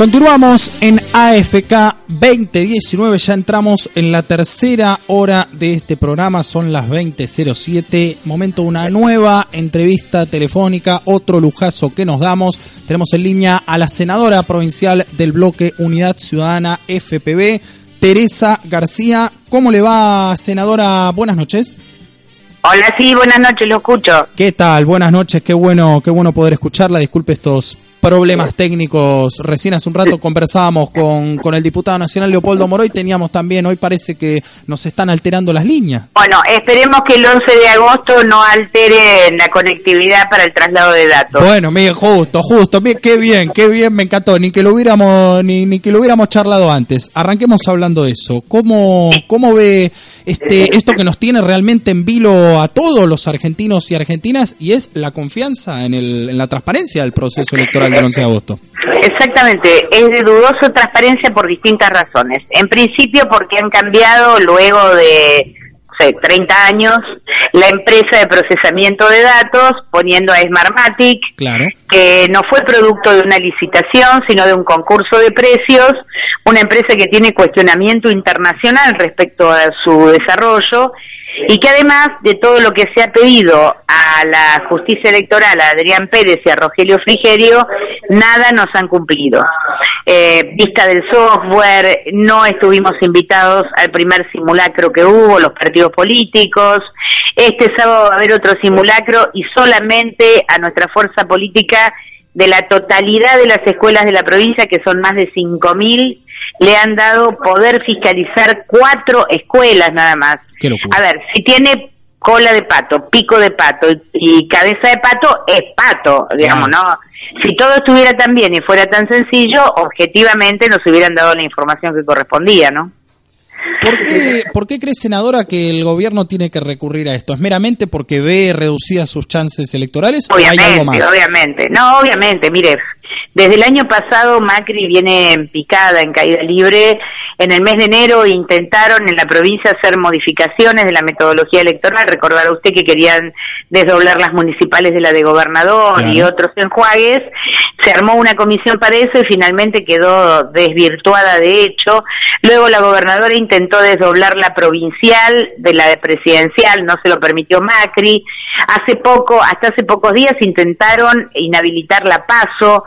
Continuamos en AFK 2019, ya entramos en la tercera hora de este programa, son las 20.07, momento de una nueva entrevista telefónica, otro lujazo que nos damos. Tenemos en línea a la senadora provincial del bloque Unidad Ciudadana FPB, Teresa García. ¿Cómo le va, senadora? Buenas noches. Hola, sí, buenas noches, lo escucho. ¿Qué tal? Buenas noches, qué bueno, qué bueno poder escucharla. Disculpe estos problemas técnicos. Recién hace un rato conversábamos con, con el diputado nacional Leopoldo Moroy, teníamos también, hoy parece que nos están alterando las líneas. Bueno, esperemos que el 11 de agosto no altere la conectividad para el traslado de datos. Bueno, mire, justo, justo, mire, qué bien, qué bien, me encantó, ni que lo hubiéramos, ni, ni que lo hubiéramos charlado antes. Arranquemos hablando de eso. ¿Cómo, cómo ve este, esto que nos tiene realmente en vilo a todos los argentinos y argentinas y es la confianza en, el, en la transparencia del proceso electoral? Del 11 de agosto. Exactamente, es de dudosa transparencia por distintas razones. En principio porque han cambiado luego de 30 años la empresa de procesamiento de datos poniendo a Smartmatic, claro. que no fue producto de una licitación, sino de un concurso de precios, una empresa que tiene cuestionamiento internacional respecto a su desarrollo y que además de todo lo que se ha pedido a la justicia electoral, a Adrián Pérez y a Rogelio Frigerio, nada nos han cumplido. Eh, vista del software, no estuvimos invitados al primer simulacro que hubo, los partidos políticos. Este sábado va a haber otro simulacro y solamente a nuestra fuerza política de la totalidad de las escuelas de la provincia, que son más de 5.000, le han dado poder fiscalizar cuatro escuelas nada más. A ver, si tiene cola de pato, pico de pato y cabeza de pato, es pato, digamos, ¿no? Si todo estuviera tan bien y fuera tan sencillo, objetivamente nos hubieran dado la información que correspondía, ¿no? ¿Por qué, ¿Por qué cree, senadora, que el gobierno tiene que recurrir a esto? ¿Es meramente porque ve reducidas sus chances electorales o hay algo más? Obviamente, no, obviamente, mire, desde el año pasado Macri viene en picada, en caída libre. En el mes de enero intentaron en la provincia hacer modificaciones de la metodología electoral. Recordará usted que querían desdoblar las municipales de la de gobernador y otros enjuagues. Se armó una comisión para eso y finalmente quedó desvirtuada de hecho. Luego la gobernadora intentó desdoblar la provincial de la de presidencial, no se lo permitió Macri. Hace poco, hasta hace pocos días intentaron inhabilitar la PASO.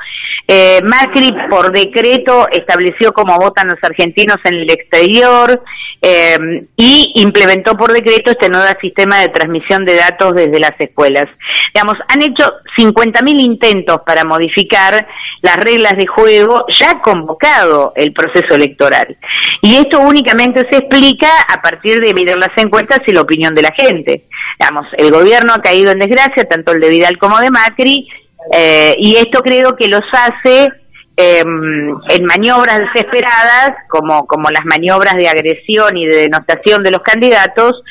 Eh, Macri por decreto estableció cómo votan los argentinos en el exterior eh, y implementó por decreto este nuevo sistema de transmisión de datos desde las escuelas. Digamos, han hecho 50.000 intentos para modificar las reglas de juego, ya convocado el proceso electoral. Y esto únicamente se explica a partir de mirar las encuestas y la opinión de la gente. Digamos, el gobierno ha caído en desgracia, tanto el de Vidal como de Macri, eh, y esto creo que los hace em, en maniobras desesperadas, como, como las maniobras de agresión y de denostación de los candidatos,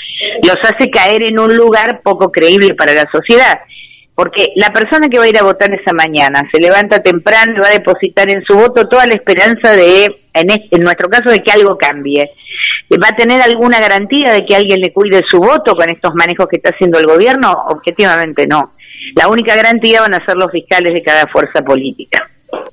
los hace caer en un lugar poco creíble para la sociedad. Porque la persona que va a ir a votar esa mañana se levanta temprano y va a depositar en su voto toda la esperanza de, en, en nuestro caso, de que algo cambie. ¿Va a tener alguna garantía de que alguien le cuide su voto con estos manejos que está haciendo el gobierno? Objetivamente no. La única garantía van a ser los fiscales de cada fuerza política.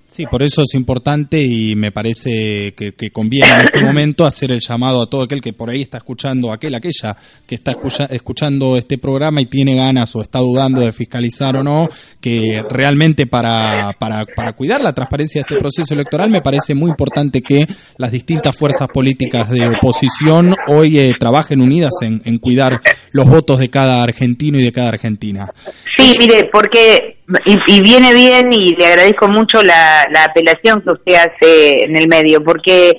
Sí, por eso es importante y me parece que, conviene en este momento hacer el llamado a todo aquel que por ahí está escuchando, aquel, aquella que está escuchando este programa y tiene ganas o está dudando de fiscalizar o no, que realmente para, para, para cuidar la transparencia de este proceso electoral me parece muy importante que las distintas fuerzas políticas de oposición hoy eh, trabajen unidas en, en cuidar los votos de cada argentino y de cada argentina. Sí, mire, porque y, viene bien y le agradezco mucho la, apelación que usted hace en el medio, porque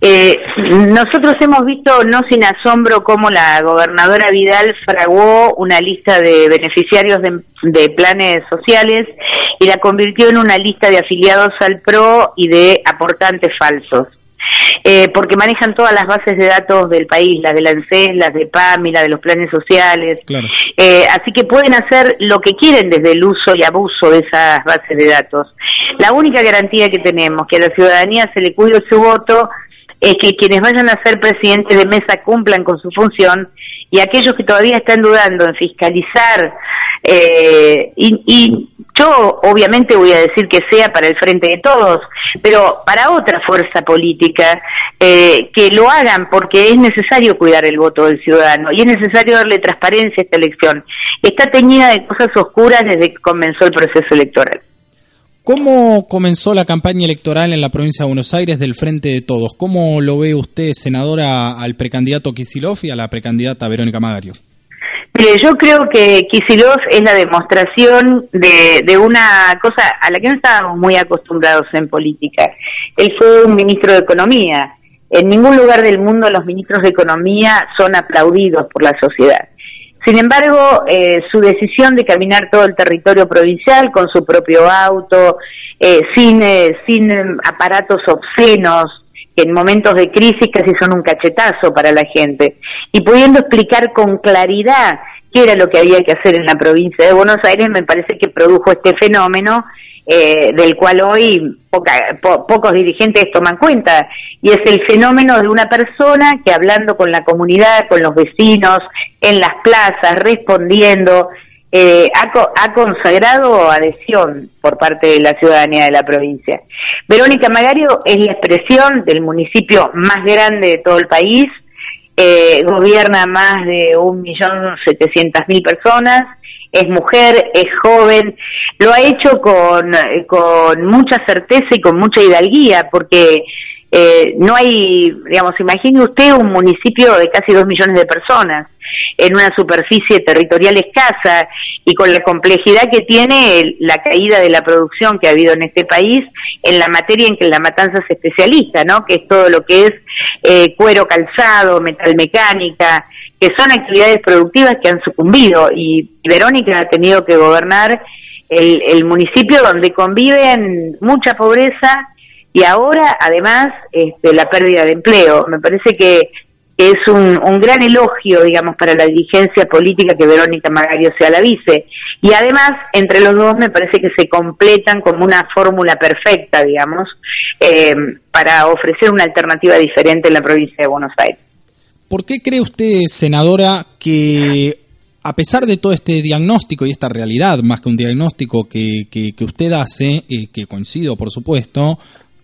eh, nosotros hemos visto, no sin asombro, cómo la gobernadora Vidal fraguó una lista de beneficiarios de, planes sociales y la convirtió en una lista de afiliados al PRO y de aportantes falsos eh, porque manejan todas las bases de datos del país, las de la ANSES, las de PAMI, las de los planes sociales. Eh, así que pueden hacer lo que quieren desde el uso y abuso de esas bases de datos. La única garantía que tenemos que a la ciudadanía se le cuide su voto es que quienes vayan a ser presidentes de mesa cumplan con su función y aquellos que todavía están dudando en fiscalizar eh, y, yo obviamente voy a decir que sea para el frente de todos, pero para otra fuerza política, eh, que lo hagan porque es necesario cuidar el voto del ciudadano y es necesario darle transparencia a esta elección. Está teñida de cosas oscuras desde que comenzó el proceso electoral. ¿Cómo comenzó la campaña electoral en la provincia de Buenos Aires del Frente de Todos? ¿Cómo lo ve usted, senadora, al precandidato Kisilov y a la precandidata Verónica Magario? Mire, yo creo que Kisilov es la demostración de, de, una cosa a la que no estábamos muy acostumbrados en política. Él fue un ministro de Economía. En ningún lugar del mundo los ministros de Economía son aplaudidos por la sociedad. Sin embargo, eh, su decisión de caminar todo el territorio provincial con su propio auto, eh, sin, eh, sin aparatos obscenos, que en momentos de crisis casi son un cachetazo para la gente, y pudiendo explicar con claridad qué era lo que había que hacer en la provincia de Buenos Aires, me parece que produjo este fenómeno eh, del cual hoy pocos dirigentes toman cuenta, y es el fenómeno de una persona que hablando con la comunidad, con los vecinos, en las plazas, respondiendo, eh, ha, ha, consagrado adhesión por parte de la ciudadanía de la provincia. Verónica Magario es la expresión del municipio más grande de todo el país, eh, gobierna más de un millón setecientas mil personas, es mujer, es joven, lo ha hecho con, con mucha certeza y con mucha hidalguía, porque eh, no hay, digamos, imagine usted un municipio de casi dos millones de personas en una superficie territorial escasa y con la complejidad que tiene la caída de la producción que ha habido en este país en la materia en que la matanza se especializa, ¿no? Que es todo lo que es eh, cuero calzado, metalmecánica, que son actividades productivas que han sucumbido y, Verónica ha tenido que gobernar el, el municipio donde conviven mucha pobreza, y ahora además este, la pérdida de empleo. Me parece que es un, gran elogio, digamos, para la dirigencia política que Verónica Magario sea la vice. Y además, entre los dos me parece que se completan como una fórmula perfecta, digamos, eh, para ofrecer una alternativa diferente en la provincia de Buenos Aires. ¿Por qué cree usted, senadora, que a pesar de todo este diagnóstico y esta realidad, más que un diagnóstico que, que, que usted hace, y que coincido por supuesto,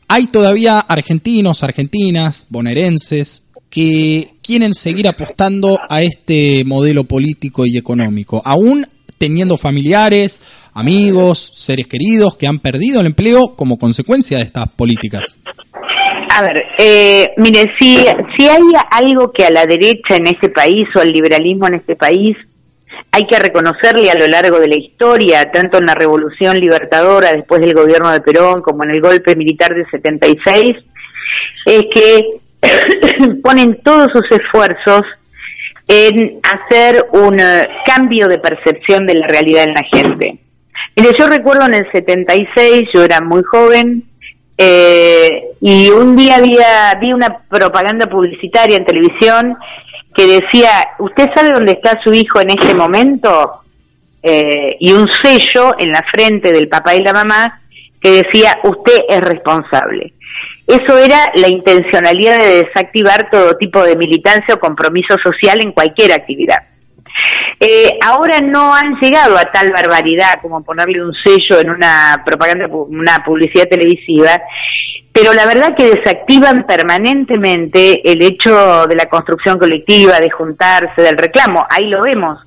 hay todavía argentinos, argentinas, bonaerenses, que quieren seguir apostando a este modelo político y económico, aún teniendo familiares, amigos, seres queridos que han perdido el empleo como consecuencia de estas políticas. A ver, eh, mire, si, si hay algo que a la derecha en este país o al liberalismo en este país hay que reconocerle a lo largo de la historia, tanto en la Revolución Libertadora después del gobierno de Perón como en el golpe militar de 76, es que ponen todos sus esfuerzos en hacer un eh, cambio de percepción de la realidad en la gente. Mire, yo recuerdo en el 76, yo era muy joven, eh, y un día había, vi una propaganda publicitaria en televisión que decía, ¿usted sabe dónde está su hijo en este momento? Eh, y un sello en la frente del papá y la mamá que decía, usted es responsable. Eso era la intencionalidad de desactivar todo tipo de militancia o compromiso social en cualquier actividad. Eh, ahora no han llegado a tal barbaridad como ponerle un sello en una propaganda, una publicidad televisiva, pero la verdad que desactivan permanentemente el hecho de la construcción colectiva, de juntarse, del reclamo. Ahí lo vemos.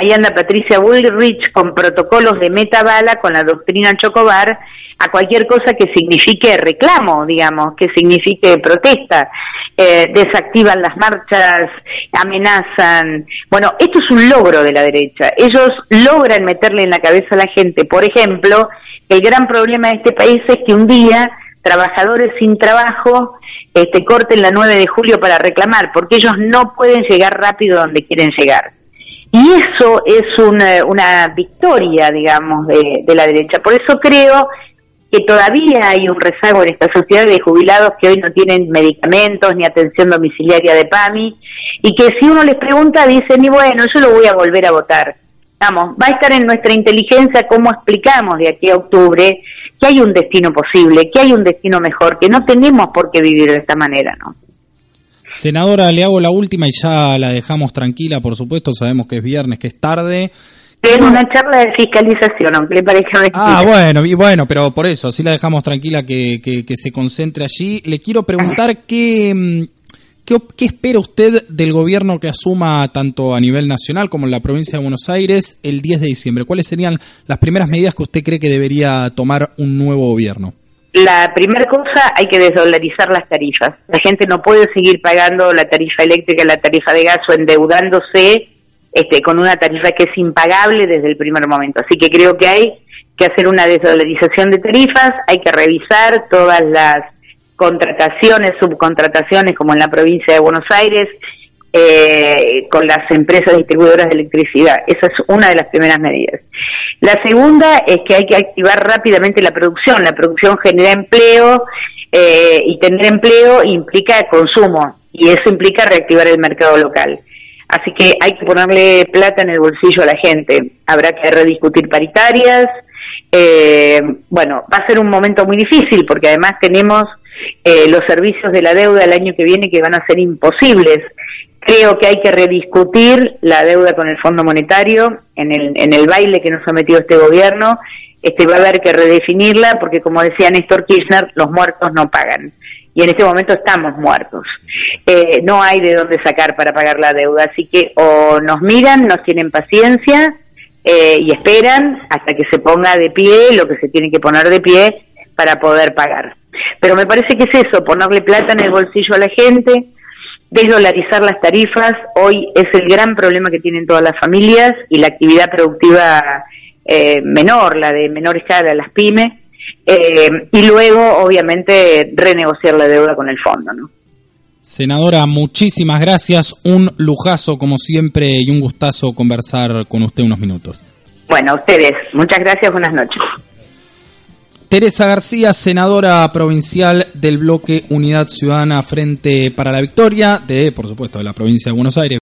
Ahí anda Patricia Bullrich con protocolos de metabala, con la doctrina Chocobar, a cualquier cosa que signifique reclamo, digamos, que signifique protesta. Eh, desactivan las marchas, amenazan. Bueno, esto es un logro de la derecha. Ellos logran meterle en la cabeza a la gente, por ejemplo, el gran problema de este país es que un día trabajadores sin trabajo este, corten la 9 de julio para reclamar, porque ellos no pueden llegar rápido donde quieren llegar. Y eso es una, una victoria, digamos, de, de la derecha. Por eso creo que todavía hay un rezago en esta sociedad de jubilados que hoy no tienen medicamentos ni atención domiciliaria de PAMI y que si uno les pregunta dicen, y bueno, yo lo voy a volver a votar. Vamos, va a estar en nuestra inteligencia cómo explicamos de aquí a octubre que hay un destino posible, que hay un destino mejor, que no tenemos por qué vivir de esta manera, ¿no? Senadora, le hago la última y ya la dejamos tranquila, por supuesto, sabemos que es viernes, que es tarde. Es una charla de fiscalización, aunque le parezca mentira. Ah, bueno, y bueno, pero por eso, así la dejamos tranquila que, que, que se concentre allí. Le quiero preguntar qué, mm, qué, qué espera usted del gobierno que asuma tanto a nivel nacional como en la provincia de Buenos Aires el 10 de diciembre. ¿Cuáles serían las primeras medidas que usted cree que debería tomar un nuevo gobierno? La primera cosa, hay que desdolarizar las tarifas. La gente no puede seguir pagando la tarifa eléctrica, la tarifa de gas o endeudándose este, con una tarifa que es impagable desde el primer momento. Así que creo que hay que hacer una desdolarización de tarifas, hay que revisar todas las contrataciones, subcontrataciones, como en la provincia de Buenos Aires, eh, con las empresas distribuidoras de electricidad. Esa es una de las primeras medidas. La segunda es que hay que activar rápidamente la producción. La producción genera empleo eh, y tener empleo implica consumo y eso implica reactivar el mercado local. Así que hay que ponerle plata en el bolsillo a la gente. Habrá que rediscutir paritarias. Eh, bueno, va a ser un momento muy difícil porque además tenemos eh, los servicios de la deuda el año que viene que van a ser imposibles. Creo que hay que rediscutir la deuda con el Fondo Monetario en el, en el baile que nos ha metido este gobierno. Este va a haber que redefinirla porque, como decía Néstor Kirchner, los muertos no pagan y en este momento estamos muertos. Eh, no hay de dónde sacar para pagar la deuda, así que o nos miran, nos tienen paciencia eh, y esperan hasta que se ponga de pie lo que se tiene que poner de pie para poder pagar. Pero me parece que es eso, ponerle plata en el bolsillo a la gente, desdolarizar las tarifas, hoy es el gran problema que tienen todas las familias y la actividad productiva eh, menor, la de menor escala, las pymes, eh, y luego, obviamente, renegociar la deuda con el fondo, ¿no? Senadora, muchísimas gracias. Un lujazo, como siempre, y un gustazo conversar con usted unos minutos. Bueno, a ustedes. Muchas gracias. Buenas noches. Teresa García, senadora provincial del bloque Unidad Ciudadana Frente para la Victoria, de, por supuesto, de la provincia de Buenos Aires.